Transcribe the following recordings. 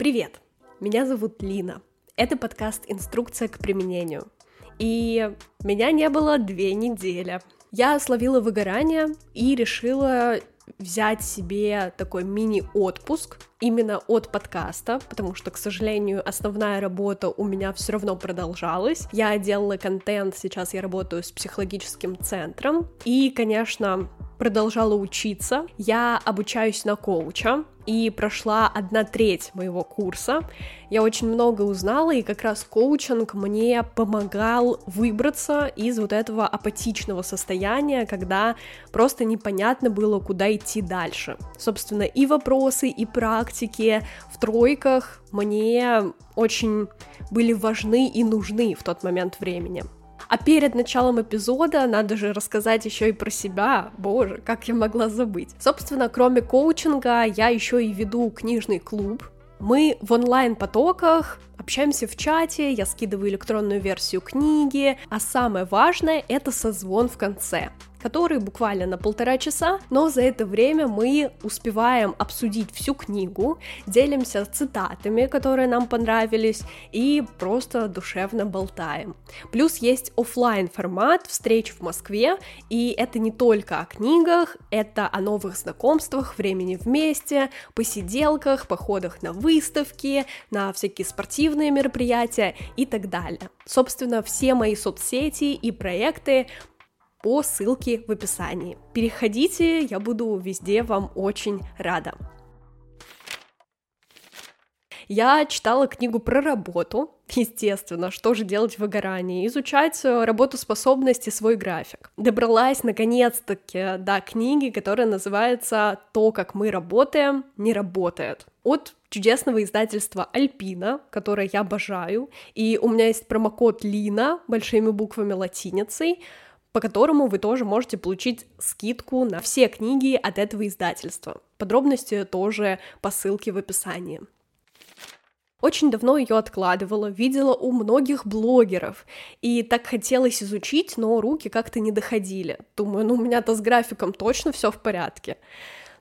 Привет! Меня зовут Лина. Это подкаст «Инструкция к применению». И меня не было две недели. Я словила выгорание и решила взять себе такой мини-отпуск именно от подкаста, потому что, к сожалению, основная работа у меня все равно продолжалась. Я делала контент, сейчас я работаю с психологическим центром, и, конечно, продолжала учиться. Я обучаюсь на коуча, и прошла одна треть моего курса. Я очень много узнала, и как раз коучинг мне помогал выбраться из вот этого апатичного состояния, когда просто непонятно было, куда идти дальше. Собственно, и вопросы, и практики в тройках мне очень были важны и нужны в тот момент времени. А перед началом эпизода надо же рассказать еще и про себя. Боже, как я могла забыть. Собственно, кроме коучинга, я еще и веду книжный клуб. Мы в онлайн-потоках общаемся в чате, я скидываю электронную версию книги, а самое важное — это созвон в конце который буквально на полтора часа, но за это время мы успеваем обсудить всю книгу, делимся цитатами, которые нам понравились, и просто душевно болтаем. Плюс есть офлайн формат встреч в Москве, и это не только о книгах, это о новых знакомствах, времени вместе, посиделках, походах на выставки, на всякие спортивные мероприятия и так далее. Собственно, все мои соцсети и проекты по ссылке в описании. Переходите, я буду везде вам очень рада. Я читала книгу про работу, естественно, что же делать в выгорании, изучать работоспособность и свой график. Добралась наконец-таки до книги, которая называется «То, как мы работаем, не работает» от чудесного издательства Альпина, которое я обожаю, и у меня есть промокод Лина большими буквами латиницей, по которому вы тоже можете получить скидку на все книги от этого издательства. Подробности тоже по ссылке в описании. Очень давно ее откладывала, видела у многих блогеров, и так хотелось изучить, но руки как-то не доходили. Думаю, ну у меня-то с графиком точно все в порядке.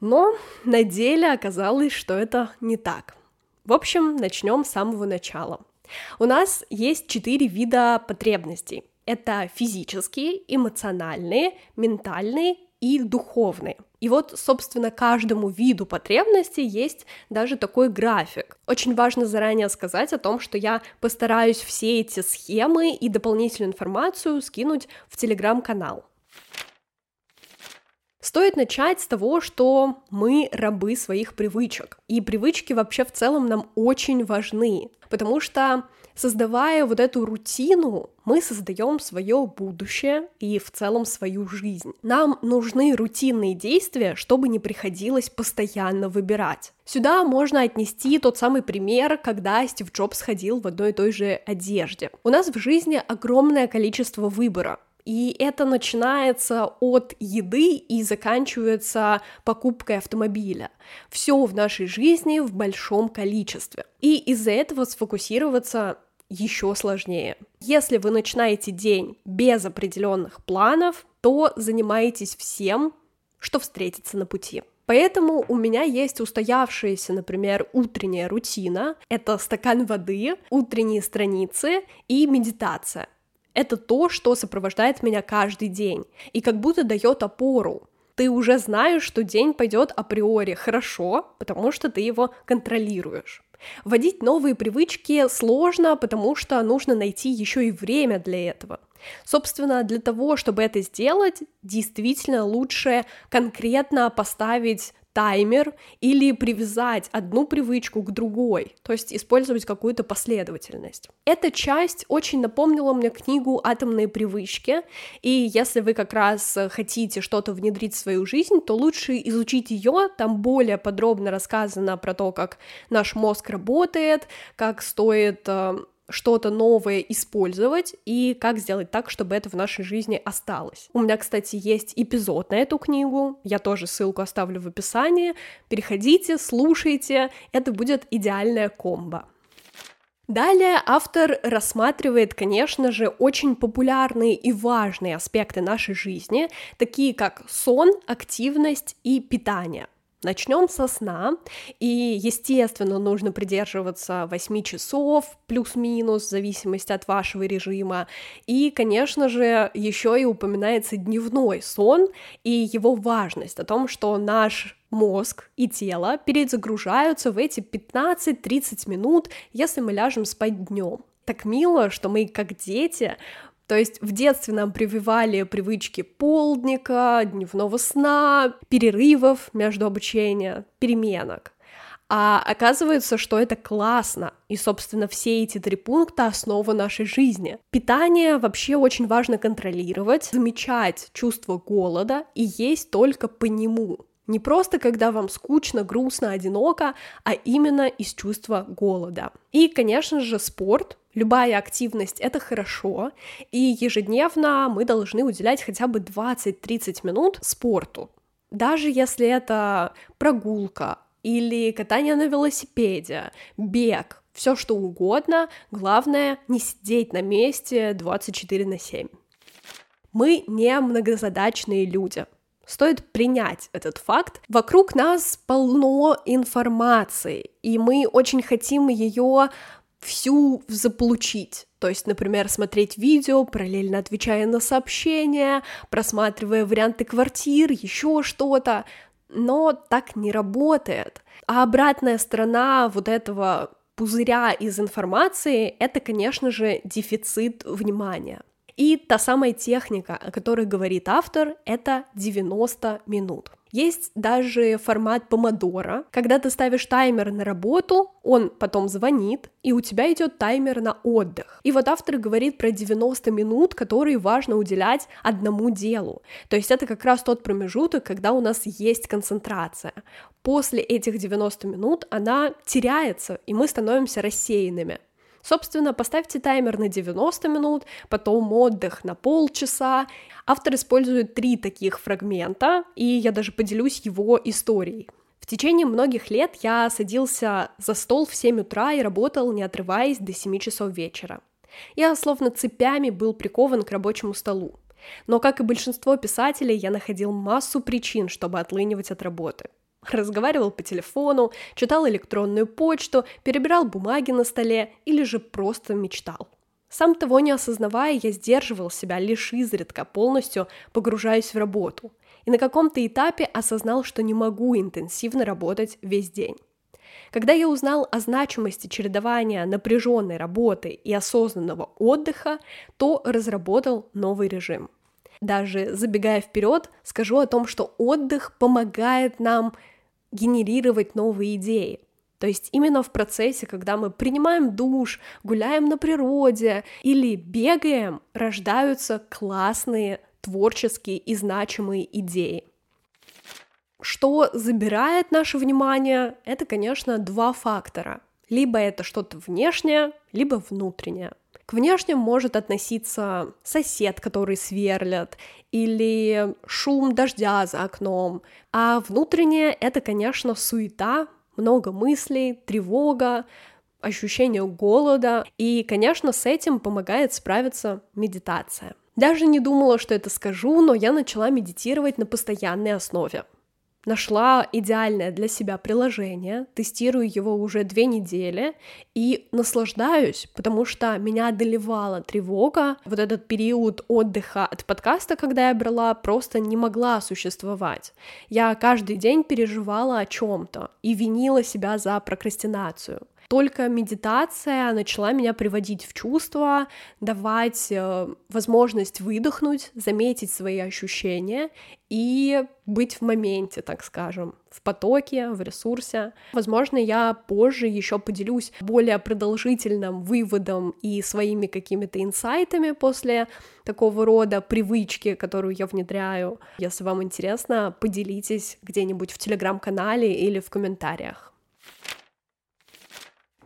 Но на деле оказалось, что это не так. В общем, начнем с самого начала. У нас есть четыре вида потребностей. Это физические, эмоциональные, ментальные и духовные. И вот, собственно, каждому виду потребностей есть даже такой график. Очень важно заранее сказать о том, что я постараюсь все эти схемы и дополнительную информацию скинуть в телеграм-канал. Стоит начать с того, что мы рабы своих привычек. И привычки вообще в целом нам очень важны, потому что создавая вот эту рутину, мы создаем свое будущее и в целом свою жизнь. Нам нужны рутинные действия, чтобы не приходилось постоянно выбирать. Сюда можно отнести тот самый пример, когда Стив Джобс ходил в одной и той же одежде. У нас в жизни огромное количество выбора, и это начинается от еды и заканчивается покупкой автомобиля. Все в нашей жизни в большом количестве. И из-за этого сфокусироваться еще сложнее. Если вы начинаете день без определенных планов, то занимаетесь всем, что встретится на пути. Поэтому у меня есть устоявшаяся, например, утренняя рутина. Это стакан воды, утренние страницы и медитация это то, что сопровождает меня каждый день и как будто дает опору. Ты уже знаешь, что день пойдет априори хорошо, потому что ты его контролируешь. Вводить новые привычки сложно, потому что нужно найти еще и время для этого. Собственно, для того, чтобы это сделать, действительно лучше конкретно поставить таймер или привязать одну привычку к другой, то есть использовать какую-то последовательность. Эта часть очень напомнила мне книгу «Атомные привычки», и если вы как раз хотите что-то внедрить в свою жизнь, то лучше изучить ее, там более подробно рассказано про то, как наш мозг работает, как стоит э, что-то новое использовать и как сделать так, чтобы это в нашей жизни осталось. У меня, кстати, есть эпизод на эту книгу, я тоже ссылку оставлю в описании. Переходите, слушайте, это будет идеальная комбо. Далее автор рассматривает, конечно же, очень популярные и важные аспекты нашей жизни, такие как сон, активность и питание. Начнем со сна, и, естественно, нужно придерживаться 8 часов, плюс-минус, в зависимости от вашего режима. И, конечно же, еще и упоминается дневной сон и его важность о том, что наш мозг и тело перезагружаются в эти 15-30 минут, если мы ляжем спать днем. Так мило, что мы, как дети, то есть в детстве нам прививали привычки полдника, дневного сна, перерывов между обучением, переменок. А оказывается, что это классно. И, собственно, все эти три пункта — основа нашей жизни. Питание вообще очень важно контролировать, замечать чувство голода и есть только по нему. Не просто, когда вам скучно, грустно, одиноко, а именно из чувства голода. И, конечно же, спорт, любая активность — это хорошо, и ежедневно мы должны уделять хотя бы 20-30 минут спорту. Даже если это прогулка или катание на велосипеде, бег, все что угодно, главное не сидеть на месте 24 на 7. Мы не многозадачные люди, Стоит принять этот факт. Вокруг нас полно информации, и мы очень хотим ее всю заполучить. То есть, например, смотреть видео, параллельно отвечая на сообщения, просматривая варианты квартир, еще что-то. Но так не работает. А обратная сторона вот этого пузыря из информации — это, конечно же, дефицит внимания. И та самая техника, о которой говорит автор, это 90 минут. Есть даже формат помодора, когда ты ставишь таймер на работу, он потом звонит, и у тебя идет таймер на отдых. И вот автор говорит про 90 минут, которые важно уделять одному делу. То есть это как раз тот промежуток, когда у нас есть концентрация. После этих 90 минут она теряется, и мы становимся рассеянными. Собственно, поставьте таймер на 90 минут, потом отдых на полчаса. Автор использует три таких фрагмента, и я даже поделюсь его историей. В течение многих лет я садился за стол в 7 утра и работал, не отрываясь, до 7 часов вечера. Я словно цепями был прикован к рабочему столу. Но, как и большинство писателей, я находил массу причин, чтобы отлынивать от работы разговаривал по телефону, читал электронную почту, перебирал бумаги на столе или же просто мечтал. Сам того не осознавая, я сдерживал себя лишь изредка, полностью погружаясь в работу. И на каком-то этапе осознал, что не могу интенсивно работать весь день. Когда я узнал о значимости чередования напряженной работы и осознанного отдыха, то разработал новый режим. Даже забегая вперед, скажу о том, что отдых помогает нам генерировать новые идеи. То есть именно в процессе, когда мы принимаем душ, гуляем на природе или бегаем, рождаются классные творческие и значимые идеи. Что забирает наше внимание, это, конечно, два фактора. Либо это что-то внешнее, либо внутреннее. К внешним может относиться сосед, который сверлят, или шум дождя за окном, а внутреннее — это, конечно, суета, много мыслей, тревога, ощущение голода, и, конечно, с этим помогает справиться медитация. Даже не думала, что это скажу, но я начала медитировать на постоянной основе нашла идеальное для себя приложение, тестирую его уже две недели и наслаждаюсь, потому что меня одолевала тревога. Вот этот период отдыха от подкаста, когда я брала, просто не могла существовать. Я каждый день переживала о чем-то и винила себя за прокрастинацию. Только медитация начала меня приводить в чувство, давать э, возможность выдохнуть, заметить свои ощущения и быть в моменте, так скажем, в потоке, в ресурсе. Возможно, я позже еще поделюсь более продолжительным выводом и своими какими-то инсайтами после такого рода привычки, которую я внедряю. Если вам интересно, поделитесь где-нибудь в телеграм-канале или в комментариях.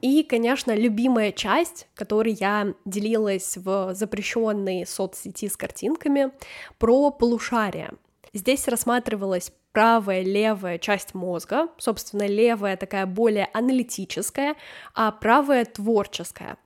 И, конечно, любимая часть, которой я делилась в запрещенной соцсети с картинками, про полушария. Здесь рассматривалась правая, левая часть мозга, собственно, левая такая более аналитическая, а правая творческая.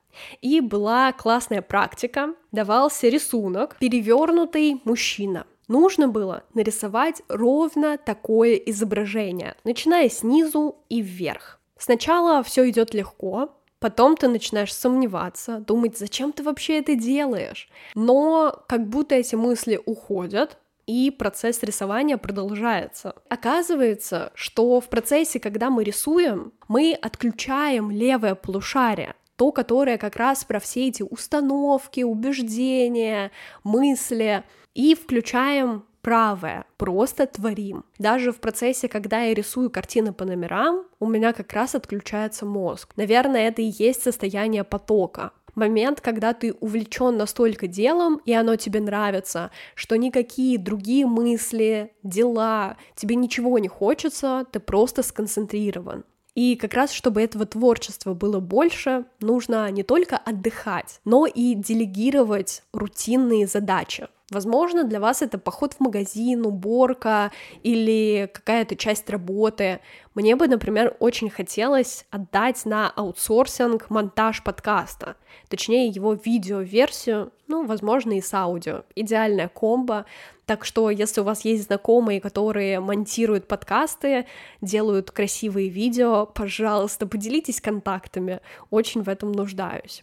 И была классная практика, давался рисунок, перевернутый мужчина. нужно было нарисовать ровно такое изображение, начиная снизу и вверх. Сначала все идет легко, потом ты начинаешь сомневаться, думать, зачем ты вообще это делаешь. Но как будто эти мысли уходят, и процесс рисования продолжается. Оказывается, что в процессе, когда мы рисуем, мы отключаем левое полушарие, то, которое как раз про все эти установки, убеждения, мысли, и включаем правое, просто творим. Даже в процессе, когда я рисую картины по номерам, у меня как раз отключается мозг. Наверное, это и есть состояние потока. Момент, когда ты увлечен настолько делом, и оно тебе нравится, что никакие другие мысли, дела, тебе ничего не хочется, ты просто сконцентрирован. И как раз, чтобы этого творчества было больше, нужно не только отдыхать, но и делегировать рутинные задачи. Возможно, для вас это поход в магазин, уборка или какая-то часть работы. Мне бы, например, очень хотелось отдать на аутсорсинг монтаж подкаста, точнее его видео-версию, ну, возможно, и с аудио. Идеальная комбо. Так что, если у вас есть знакомые, которые монтируют подкасты, делают красивые видео, пожалуйста, поделитесь контактами. Очень в этом нуждаюсь.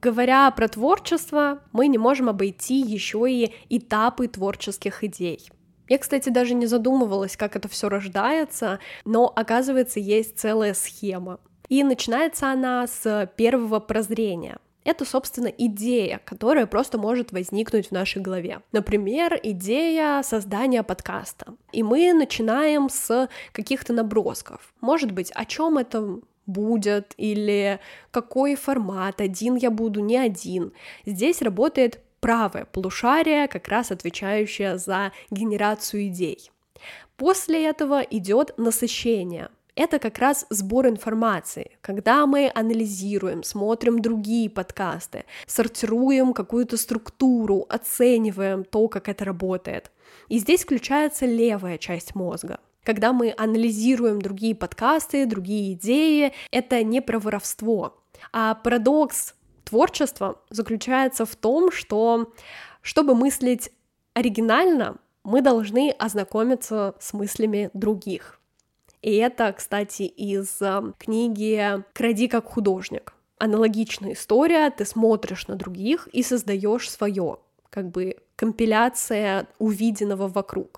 Говоря про творчество, мы не можем обойти еще и этапы творческих идей. Я, кстати, даже не задумывалась, как это все рождается, но оказывается, есть целая схема. И начинается она с первого прозрения. Это, собственно, идея, которая просто может возникнуть в нашей голове. Например, идея создания подкаста. И мы начинаем с каких-то набросков. Может быть, о чем это будет, или какой формат, один я буду, не один. Здесь работает правое полушарие, как раз отвечающее за генерацию идей. После этого идет насыщение. Это как раз сбор информации, когда мы анализируем, смотрим другие подкасты, сортируем какую-то структуру, оцениваем то, как это работает. И здесь включается левая часть мозга. Когда мы анализируем другие подкасты, другие идеи, это не про воровство. А парадокс творчества заключается в том, что чтобы мыслить оригинально, мы должны ознакомиться с мыслями других. И это, кстати, из э, книги «Кради как художник». Аналогичная история, ты смотришь на других и создаешь свое, как бы компиляция увиденного вокруг.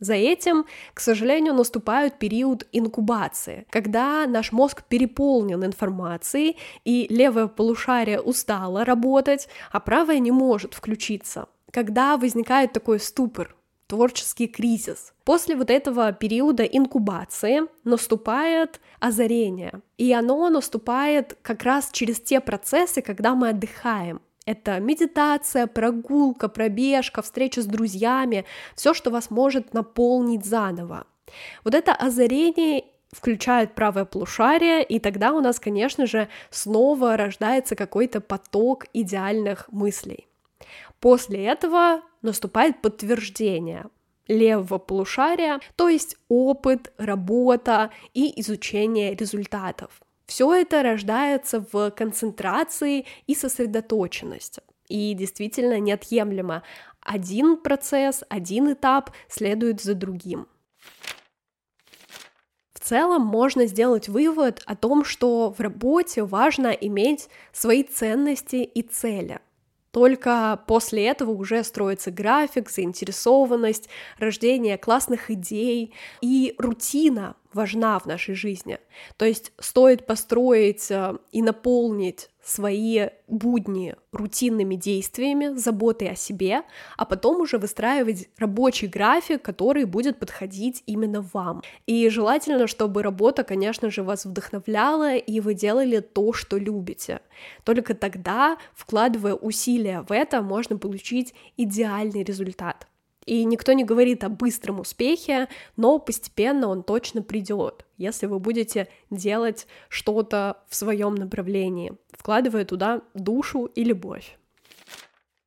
За этим, к сожалению, наступает период инкубации, когда наш мозг переполнен информацией, и левое полушарие устало работать, а правое не может включиться. Когда возникает такой ступор, творческий кризис. После вот этого периода инкубации наступает озарение, и оно наступает как раз через те процессы, когда мы отдыхаем. Это медитация, прогулка, пробежка, встреча с друзьями, все, что вас может наполнить заново. Вот это озарение включает правое полушарие, и тогда у нас, конечно же, снова рождается какой-то поток идеальных мыслей. После этого наступает подтверждение левого полушария, то есть опыт, работа и изучение результатов. Все это рождается в концентрации и сосредоточенности. И действительно неотъемлемо. Один процесс, один этап следует за другим. В целом можно сделать вывод о том, что в работе важно иметь свои ценности и цели. Только после этого уже строится график, заинтересованность, рождение классных идей и рутина важна в нашей жизни. То есть стоит построить э, и наполнить свои будни рутинными действиями, заботой о себе, а потом уже выстраивать рабочий график, который будет подходить именно вам. И желательно, чтобы работа, конечно же, вас вдохновляла, и вы делали то, что любите. Только тогда, вкладывая усилия в это, можно получить идеальный результат. И никто не говорит о быстром успехе, но постепенно он точно придет, если вы будете делать что-то в своем направлении, вкладывая туда душу и любовь.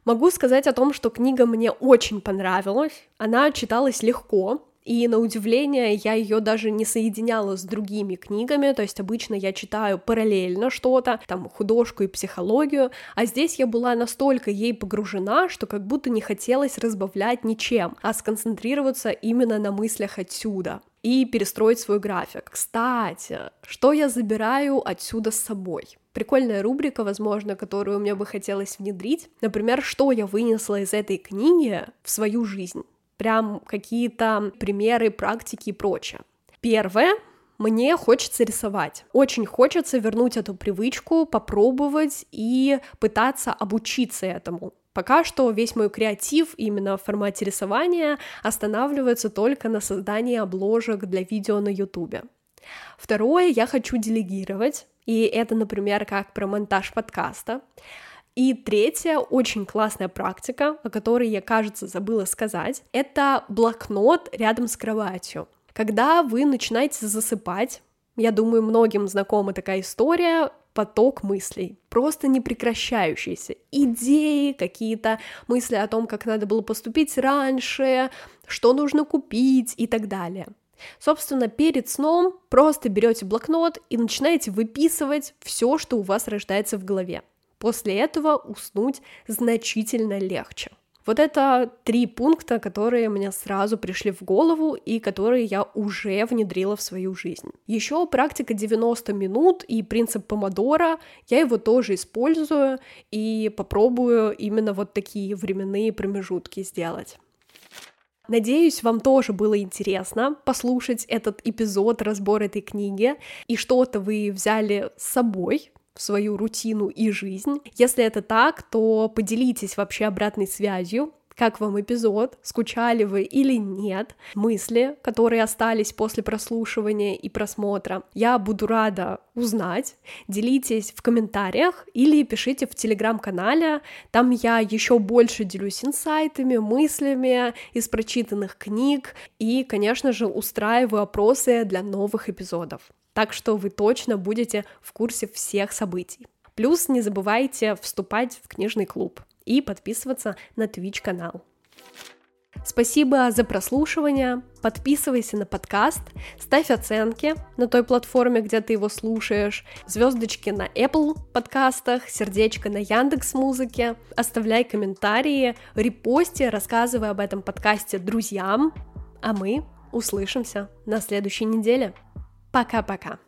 Могу сказать о том, что книга мне очень понравилась, она читалась легко, И на удивление я ее даже не соединяла с другими книгами, то есть обычно я читаю параллельно что-то, там художку и психологию, а здесь я была настолько ей погружена, что как будто не хотелось разбавлять ничем, а сконцентрироваться именно на мыслях отсюда и перестроить свой график. Кстати, что я забираю отсюда с собой? Прикольная рубрика, возможно, которую мне бы хотелось внедрить. Например, что я вынесла из этой книги в свою жизнь прям какие-то примеры, практики и прочее. Первое, мне хочется рисовать. Очень хочется вернуть эту привычку, попробовать и пытаться обучиться этому. Пока что весь мой креатив именно в формате рисования останавливается только на создании обложек для видео на YouTube. Второе, я хочу делегировать, и это, например, как про монтаж подкаста. И третья очень классная практика, о которой я, кажется, забыла сказать, это блокнот рядом с кроватью. Когда вы начинаете засыпать, я думаю, многим знакома такая история, поток мыслей, просто непрекращающийся. Идеи, какие-то мысли о том, как надо было поступить раньше, что нужно купить и так далее. Собственно, перед сном просто берете блокнот и начинаете выписывать все, что у вас рождается в голове. После этого уснуть значительно легче. Вот это три пункта, которые мне сразу пришли в голову и которые я уже внедрила в свою жизнь. Еще практика 90 минут и принцип помодора, я его тоже использую и попробую именно вот такие временные промежутки сделать. Надеюсь, вам тоже было интересно послушать этот эпизод, разбор этой книги, и что-то вы взяли с собой в свою рутину и жизнь. Если это так, то поделитесь вообще обратной связью, как вам эпизод, скучали вы или нет, мысли, которые остались после прослушивания и просмотра. Я буду рада узнать. Делитесь в комментариях или пишите в телеграм-канале. Там я еще больше делюсь инсайтами, мыслями из прочитанных книг и, конечно же, устраиваю опросы для новых эпизодов. Так что вы точно будете в курсе всех событий. Плюс не забывайте вступать в книжный клуб и подписываться на Twitch канал. Спасибо за прослушивание. Подписывайся на подкаст, ставь оценки на той платформе, где ты его слушаешь, звездочки на Apple подкастах, сердечко на Яндекс Музыке, оставляй комментарии, репости, рассказывай об этом подкасте друзьям, а мы услышимся на следующей неделе. Пока-пока.